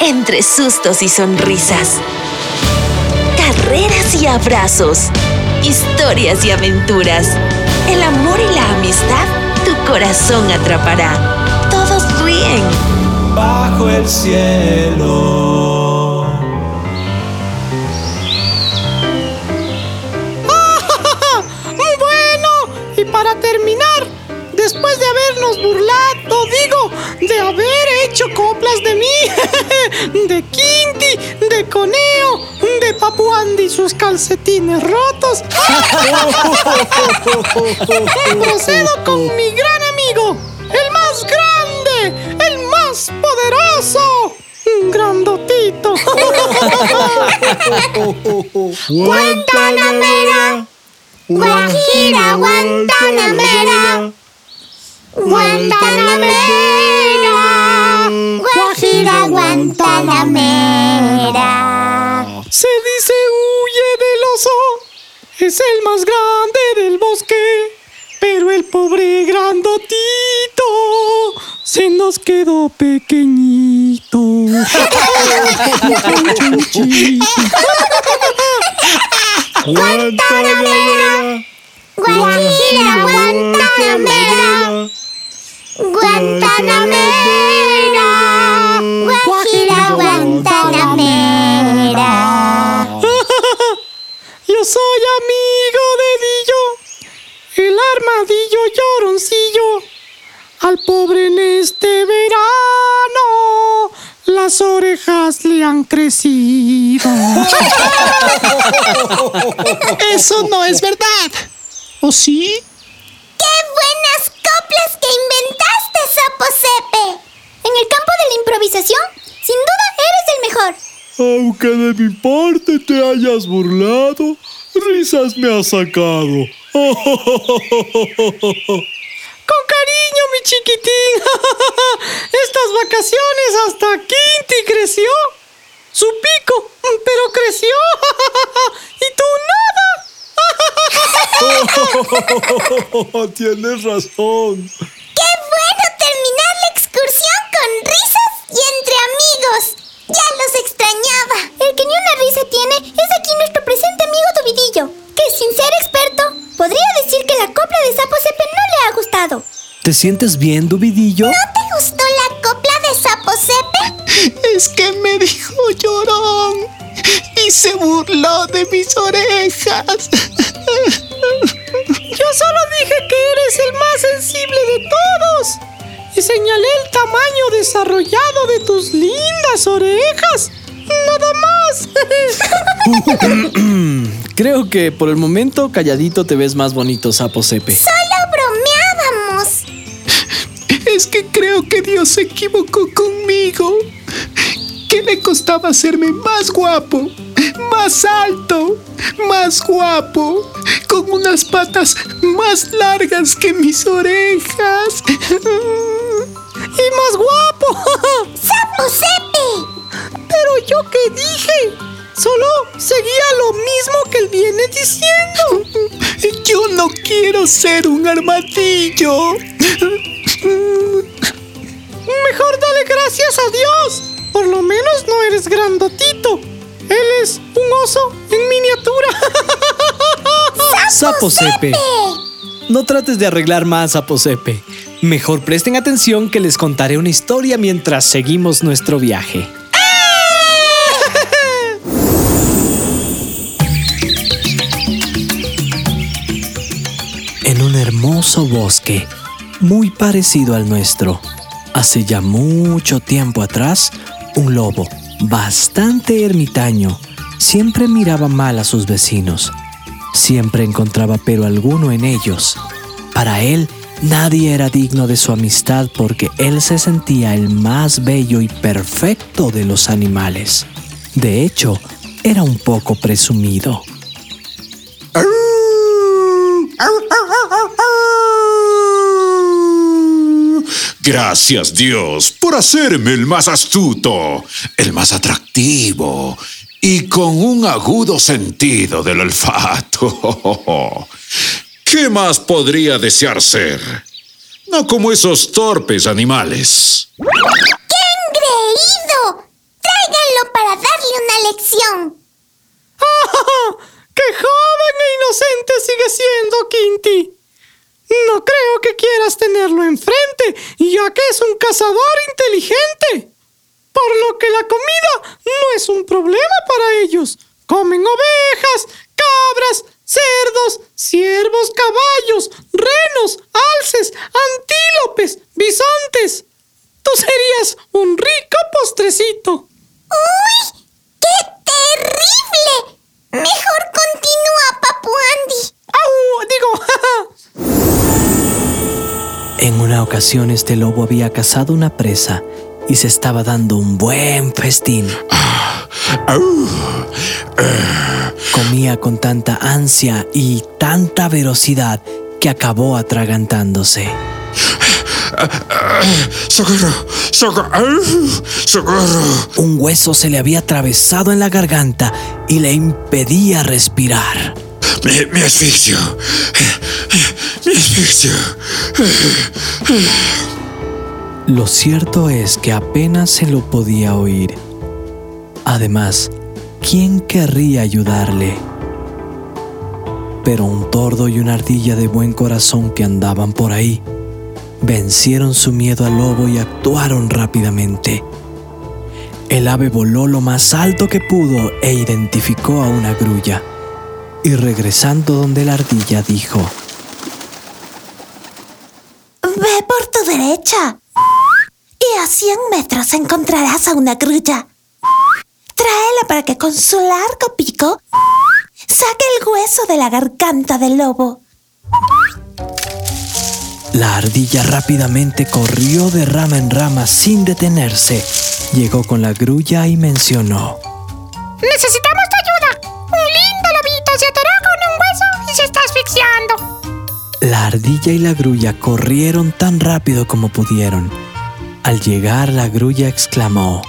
entre sustos y sonrisas. Carreras y abrazos. Historias y aventuras. El amor y la amistad tu corazón atrapará. Todos ríen. Bajo el cielo. Bueno, y para terminar, después de habernos burlado, digo, de haber hecho coplas de mí, de Quinti, de Coneo, de Papu Andy y sus calcetines rotos, procedo con mi gran amigo, el más grande, el más poderoso, grandotito. Guantanamera, Guajira, Guantanamera, Guantanamera, Guantanamera. Se dice huye del oso, es el más grande del bosque, pero el pobre grandotito se nos quedó pequeñito. Guantanamera, Guajira, Guantanamera, Guantanamera, soy amigo de Dillo, el armadillo lloroncillo. Al pobre en este verano las orejas le han crecido. Eso no es verdad. ¿O sí? ¡Qué buenas coplas que inventaste, Sapo Sepe! En el campo de la improvisación, sin duda eres el mejor. Aunque de mi parte te hayas burlado, risas me has sacado. Con cariño, mi chiquitín. Estas vacaciones hasta Quinti creció. Su pico, pero creció. y tú nada. Tienes razón. ¡Qué bueno terminar la excursión con risas y entre amigos! Ya los extrañaba. El que ni tiene es aquí nuestro presente amigo Dubidillo, que sin ser experto, podría decir que la copla de Sapo Sepe no le ha gustado. ¿Te sientes bien, Dubidillo? ¿No te gustó la copla de Sapo Sepe? Es que me dijo llorón y se burló de mis orejas. Yo solo dije que eres el más sensible de todos. Y señalé el tamaño desarrollado de tus lindas orejas. Más. Creo que por el momento calladito te ves más bonito, Sapo Sepe. Solo bromeábamos. Es que creo que Dios se equivocó conmigo. Que le costaba hacerme más guapo, más alto, más guapo, con unas patas más largas que mis orejas. y más guapo. ¡Sapo Sepe! Pero yo qué dije. Solo seguía lo mismo que él viene diciendo. Yo no quiero ser un armadillo. Mejor dale gracias a Dios. Por lo menos no eres grandotito. Él es un oso en miniatura. Sapo Sepe. No trates de arreglar más, Sapo Sepe. Mejor presten atención que les contaré una historia mientras seguimos nuestro viaje. Hermoso bosque, muy parecido al nuestro, hace ya mucho tiempo atrás, un lobo, bastante ermitaño, siempre miraba mal a sus vecinos. Siempre encontraba pero alguno en ellos. Para él, nadie era digno de su amistad porque él se sentía el más bello y perfecto de los animales. De hecho, era un poco presumido. Gracias Dios por hacerme el más astuto, el más atractivo y con un agudo sentido del olfato. ¿Qué más podría desear ser? No como esos torpes animales. ¡Qué engreído! excursión. ¡Ah! ¡Qué joven e inocente sigue siendo, Quinty! No creo que quieras tenerlo enfrente, ya que es un cazador inteligente. Por lo que la comida no es un problema para ellos. Comen ovejas, cabras, cerdos, ciervos, caballos, renos, alces, antílopes, bisontes. Tú serías un rico postrecito. ¡Uy! ¡Qué terrible! Mejor continúa, Papu Andy. ¡Au! Digo, En una ocasión este lobo había cazado una presa y se estaba dando un buen festín. Comía con tanta ansia y tanta velocidad que acabó atragantándose. ¡Socorro! ¡Socorro! ¡Socorro! Un hueso se le había atravesado en la garganta y le impedía respirar. ¡Me, me asfixio! ¡Me asfixio! Lo cierto es que apenas se lo podía oír. Además, ¿quién querría ayudarle? Pero un tordo y una ardilla de buen corazón que andaban por ahí vencieron su miedo al lobo y actuaron rápidamente. El ave voló lo más alto que pudo e identificó a una grulla. Y regresando donde la ardilla dijo, Ve por tu derecha. Y a 100 metros encontrarás a una grulla. Para que con su largo pico saque el hueso de la garganta del lobo. La ardilla rápidamente corrió de rama en rama sin detenerse. Llegó con la grulla y mencionó. necesitamos tu ayuda. Un lindo lobito se atoró con un hueso y se está asfixiando. La ardilla y la grulla corrieron tan rápido como pudieron. Al llegar, la grulla exclamó.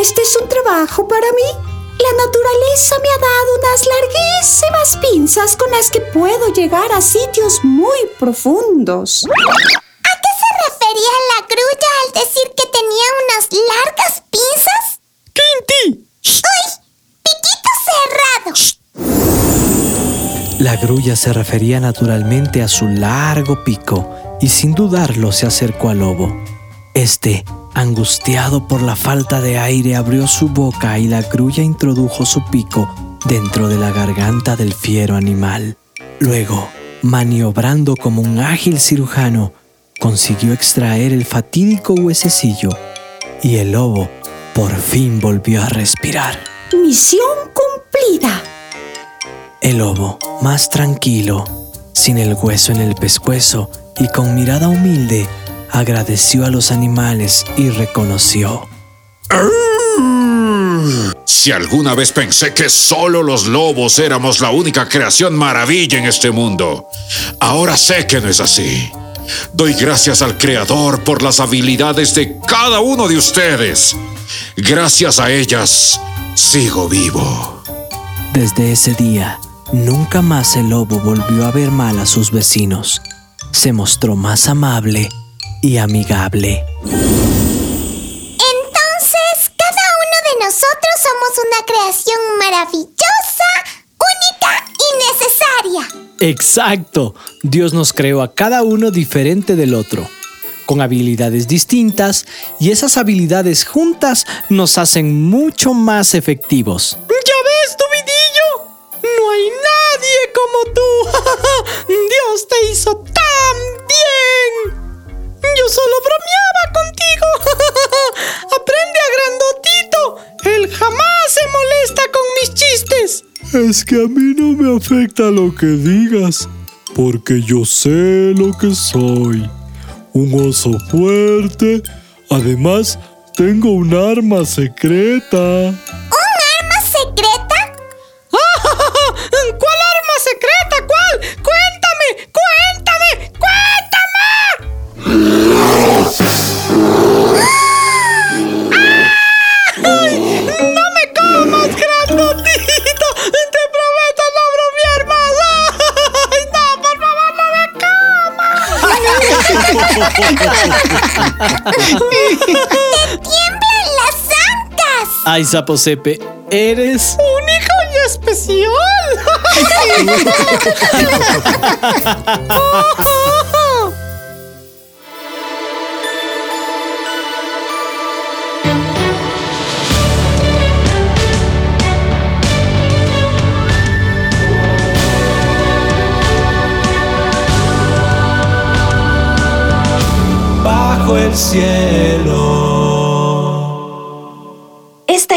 Este es un trabajo para mí. La naturaleza me ha dado unas larguísimas pinzas con las que puedo llegar a sitios muy profundos. ¿A qué se refería la grulla al decir que tenía unas largas pinzas? ¡Quinty! ¡Uy! ¡Piquito cerrado! La grulla se refería naturalmente a su largo pico y sin dudarlo se acercó al lobo. Este, angustiado por la falta de aire, abrió su boca y la grulla introdujo su pico dentro de la garganta del fiero animal. Luego, maniobrando como un ágil cirujano, consiguió extraer el fatídico huesecillo y el lobo por fin volvió a respirar. Misión cumplida. El lobo, más tranquilo, sin el hueso en el pescuezo y con mirada humilde, agradeció a los animales y reconoció. Si alguna vez pensé que solo los lobos éramos la única creación maravilla en este mundo, ahora sé que no es así. Doy gracias al Creador por las habilidades de cada uno de ustedes. Gracias a ellas, sigo vivo. Desde ese día, nunca más el lobo volvió a ver mal a sus vecinos. Se mostró más amable y amigable. Entonces, cada uno de nosotros somos una creación maravillosa, única y necesaria. Exacto. Dios nos creó a cada uno diferente del otro, con habilidades distintas, y esas habilidades juntas nos hacen mucho más efectivos. ¿Ya ves, tu vidillo? No hay nadie como tú. Dios te hizo tan bien. Solo bromeaba contigo. Aprende a grandotito. Él jamás se molesta con mis chistes. Es que a mí no me afecta lo que digas, porque yo sé lo que soy. Un oso fuerte. Además, tengo un arma secreta. Ay, Saposepe, eres... ¡Único y especial! bajo el cielo.